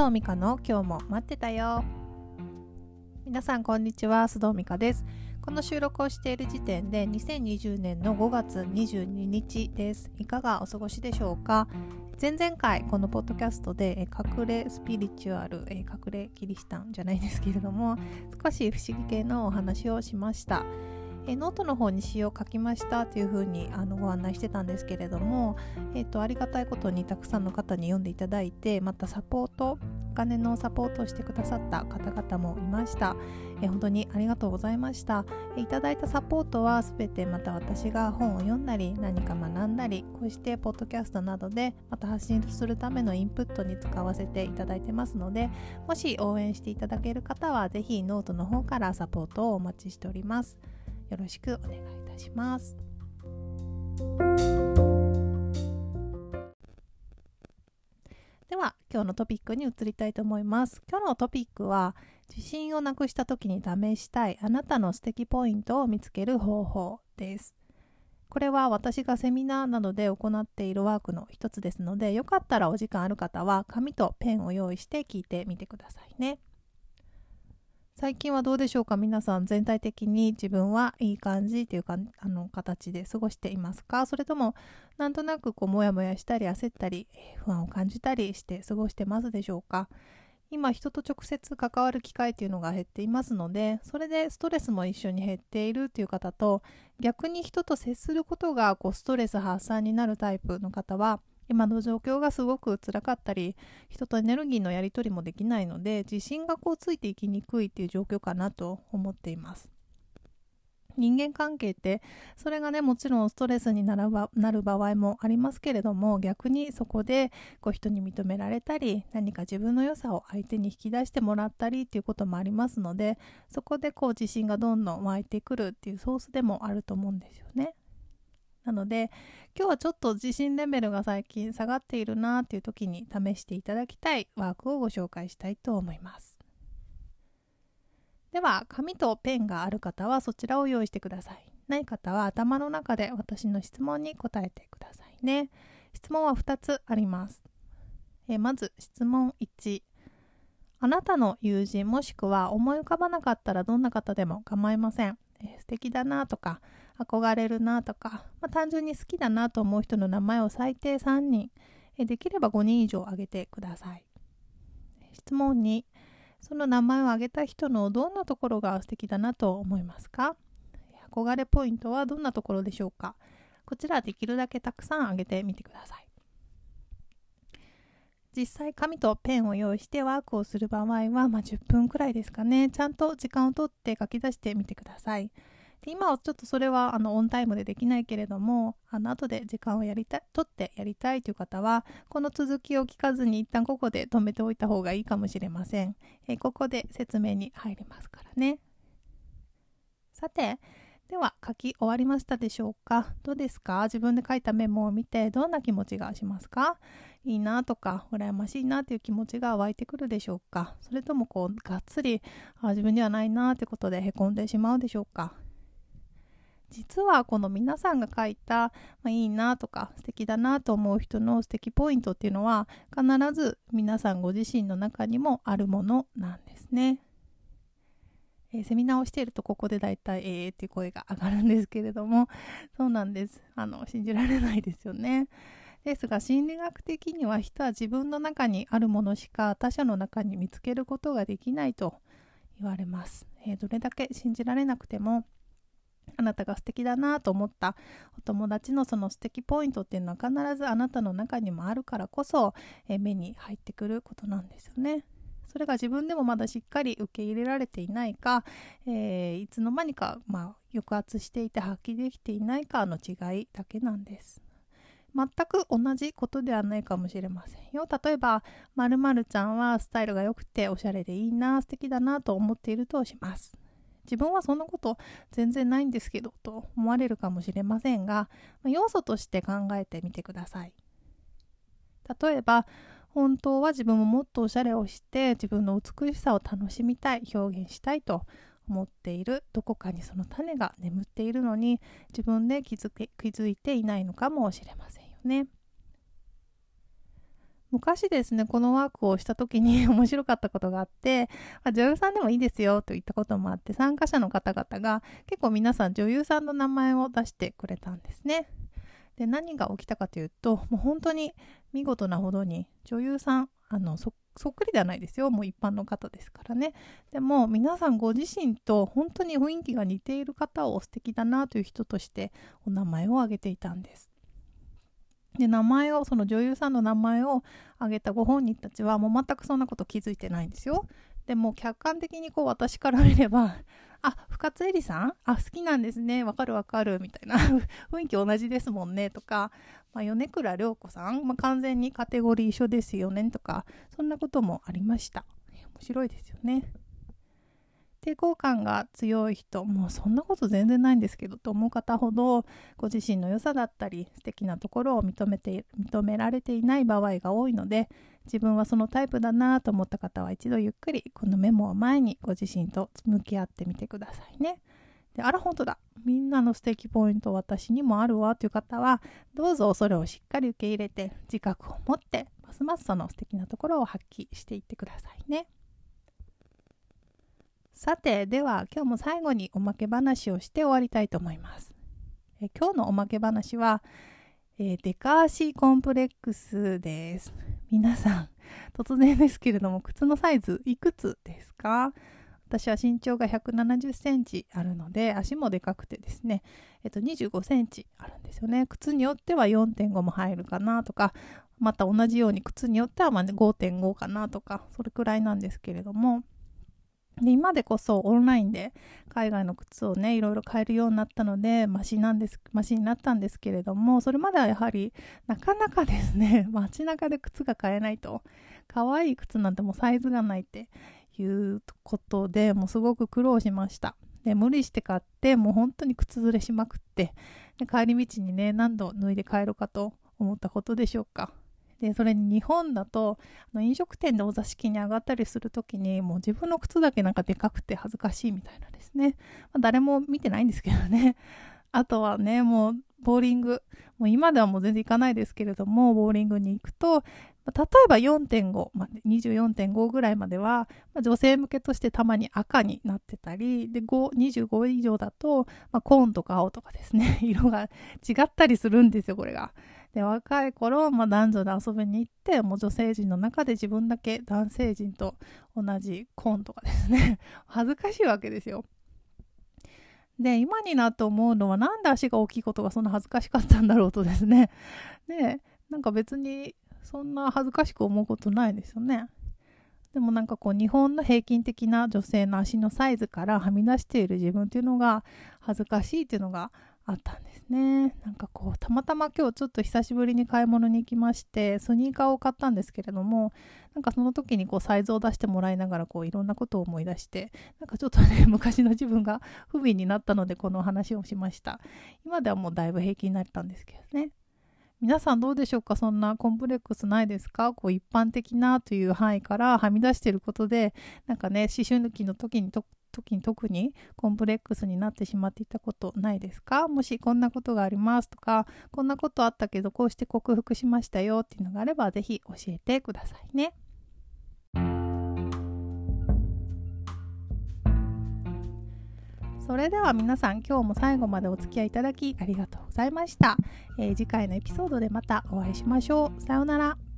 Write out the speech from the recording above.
須藤美香の今日も待ってたよ。皆さんこんにちは須藤美香です。この収録をしている時点で2020年の5月22日です。いかがお過ごしでしょうか？前々回このポッドキャストで隠れスピリチュアル隠れキリシタンじゃないですけれども少し不思議系のお話をしました。えノートの方に詩を書きましたというふうにあのご案内してたんですけれども、えーと、ありがたいことにたくさんの方に読んでいただいてまたサポートお金のサポートをしてくださった方々もいました、え本当にありがとうございました、えいただいたサポートはすべてまた私が本を読んだり何か学んだりこうしてポッドキャストなどでまた発信するためのインプットに使わせていただいてますのでもし応援していただける方はぜひノートの方からサポートをお待ちしております。よろしくお願いいたします。では今日のトピックに移りたいと思います。今日のトピックは自信をなくした時に試したいあなたの素敵ポイントを見つける方法です。これは私がセミナーなどで行っているワークの一つですのでよかったらお時間ある方は紙とペンを用意して聞いてみてくださいね。最近はどうでしょうか？皆さん全体的に自分はいい感じというかあの形で過ごしていますか？それともなんとなくこうモヤモヤしたり焦ったり不安を感じたりして過ごしてますでしょうか？今人と直接関わる機会というのが減っていますのでそれでストレスも一緒に減っているという方と逆に人と接することがこうストレス発散になるタイプの方は今の状況がすごく辛かったり人とエネルギーのやり取りもできないので自信がこうついていきにくいっていう状況かなと思っています人間関係ってそれがねもちろんストレスにならばなる場合もありますけれども逆にそこでこう人に認められたり何か自分の良さを相手に引き出してもらったりっていうこともありますのでそこでこう自信がどんどん湧いてくるっていうソースでもあると思うんですよね。なので今日はちょっと自信レベルが最近下がっているなっていう時に試していただきたいワークをご紹介したいと思います。では紙とペンがある方はそちらを用意してください。ない方は頭の中で私の質問に答えてくださいね。質問は2つあります。えまず質問1あなたの友人もしくは思い浮かばなかったらどんな方でも構いません、え素敵だなとか憧れるなとか、まあ、単純に好きだなと思う人の名前を最低3人えできれば5人以上挙げてください。質問2その名前を挙げた人のどんなところが素敵だなと思いますか？憧れポイントはどんなところでしょうか？こちらできるだけたくさん挙げてみてください。実際紙とペンを用意してワークをする場合は、まあ、10分くらいですかね。ちゃんと時間をとって書き出してみてください。で今はちょっとそれはあのオンタイムでできないけれどもあの後で時間をやりたい取ってやりたいという方はこの続きを聞かずに一旦ここで止めておいた方がいいかもしれません、えここで説明に入りますからね。さてでは書き終わりましたでしょうか。どうですか？自分で書いたメモを見てどんな気持ちがしますか？いいなとか羨ましいなという気持ちが湧いてくるでしょうか？それともこうがっつりあ自分にはないなということでへこんでしまうでしょうか？実はこの皆さんが書いた、まあ、いいなとか素敵だなと思う人の素敵ポイントっていうのは必ず皆さんご自身の中にもあるものなんですね。えー、セミナーをしているとここでだいたいえーっていう声が上がるんですけれどもそうなんですあの信じられないですよね。ですが心理学的には人は自分の中にあるものしか他者の中に見つけることができないと言われます。えー、どれだけ信じられなくてもあなたが素敵だなと思ったお友達のその素敵ポイントっていうのは必ずあなたの中にもあるからこそ、え目に入ってくることなんですよね。それが自分でもまだしっかり受け入れられていないか、えー、いつの間にか、まあ、抑圧していて発揮できていないかの違いだけなんです。全く同じことではないかもしれませんよ。例えば、まるちゃんはスタイルが良くておしゃれでいいな、素敵だなと思っているとします。自分はそんなこと全然ないんですけどと思われるかもしれませんが要素として考えてみてください。例えば本当は自分ももっとおしゃれをして自分の美しさを楽しみたい表現したいと思っている。どこかにその種が眠っているのに自分で気づけ気づいていないのかもしれませんよね。昔ですね、このワークをした時に 面白かったことがあって、あ、女優さんでもいいですよと言ったこともあって、参加者の方々が結構皆さん女優さんの名前を出してくれたんですね。で、何が起きたかというと、もう本当に見事なほどに女優さん、あの、そっくりではないですよ。もう一般の方ですからね。でも皆さんご自身と本当に雰囲気が似ている方を素敵だなという人としてお名前を挙げていたんです。で名前をその女優さんの名前を挙げたご本人たちはもう全くそんなこと気づいてないんですよ。でも客観的にこう私から見れば あ深津絵里さん？あ好きなんですね。わかるわかる。みたいな。雰囲気同じですもんね。とか、まあ、米倉涼子さん、まあ、完全にカテゴリー一緒ですよね。とかそんなこともありました。面白いですよね。抵抗感が強い人もうそんなこと全然ないんですけどと思う方ほどご自身の良さだったり素敵なところを認めて認められていない場合が多いので自分はそのタイプだなと思った方は一度ゆっくりこのメモを前にご自身と向き合ってみてくださいね。であら本当だみんなの素敵ポイント私にもあるわという方はどうぞそれをしっかり受け入れて自覚を持ってますますその素敵なところを発揮していってくださいね。さてでは今日も最後におまけ話をして終わりたいと思います。え今日のおまけ話は、えー、デカーシーコンプレックスです。皆さん突然ですけれども靴のサイズいくつですか？私は身長が170センチあるので足もでかくてですね、えっと、25センチあるんですよね。靴によっては4.5も入るかなとかまた同じように靴によってはま5.5かなとかそれくらいなんですけれども。で今でこそオンラインで海外の靴をねいろいろ買えるようになったのでマシなんですマシになったんですけれどもそれまではやはりなかなかですね 街中で靴が買えないと可愛い靴なんてもうサイズがないっていうことでもうすごく苦労しました。で無理して買ってもう本当に靴ずれしまくってで帰り道にね何度脱いで帰るかと思ったことでしょうか。でそれに日本だとあの飲食店でお座敷に上がったりする時にもう自分の靴だけなんかでかくて恥ずかしいみたいなですね、まあ、誰も見てないんですけどね。あとはねもうボーリング。もう今ではもう全然行かないですけれどもボーリングに行くと例えば4.5、まあ、24.5ぐらいまでは、ま、女性向けとしてたまに赤になってたりで25以上だと、まあ、コーンとか青とかですね。色が違ったりするんですよこれが。で若い頃、まあ、男女で遊びに行ってもう女性陣の中で自分だけ男性陣と同じコーンとかですね 恥ずかしいわけですよ。で今になって思うのはなんで足が大きいことがそんな恥ずかしかったんだろうとですねでなんか別にそんな恥ずかしく思うことないですよね。でもなんかこう日本の平均的な女性の足のサイズからはみ出している自分っていうのが恥ずかしいっていうのがあったんですね。なんかこうたまたま今日ちょっと久しぶりに買い物に行きましてスニーカーを買ったんですけれどもなんかその時にこうサイズを出してもらいながらこういろんなことを思い出してなんかちょっとね 昔の自分が不憫になったのでこの話をしました。今ではもうだいぶ平気になったんですけどね。皆さんどうでしょうか？そんなコンプレックスないですか？こう一般的なという範囲からはみ出していることでなんかね思春期の時にと時に特にコンプレックスになってしまっていたことないですか？もしこんなことがありますとかこんなことあったけどこうして克服しましたよっていうのがあれば是非教えてくださいね。それでは皆さん今日も最後までお付き合いいただきありがとうございました、えー、次回のエピソードでまたお会いしましょう。さようなら。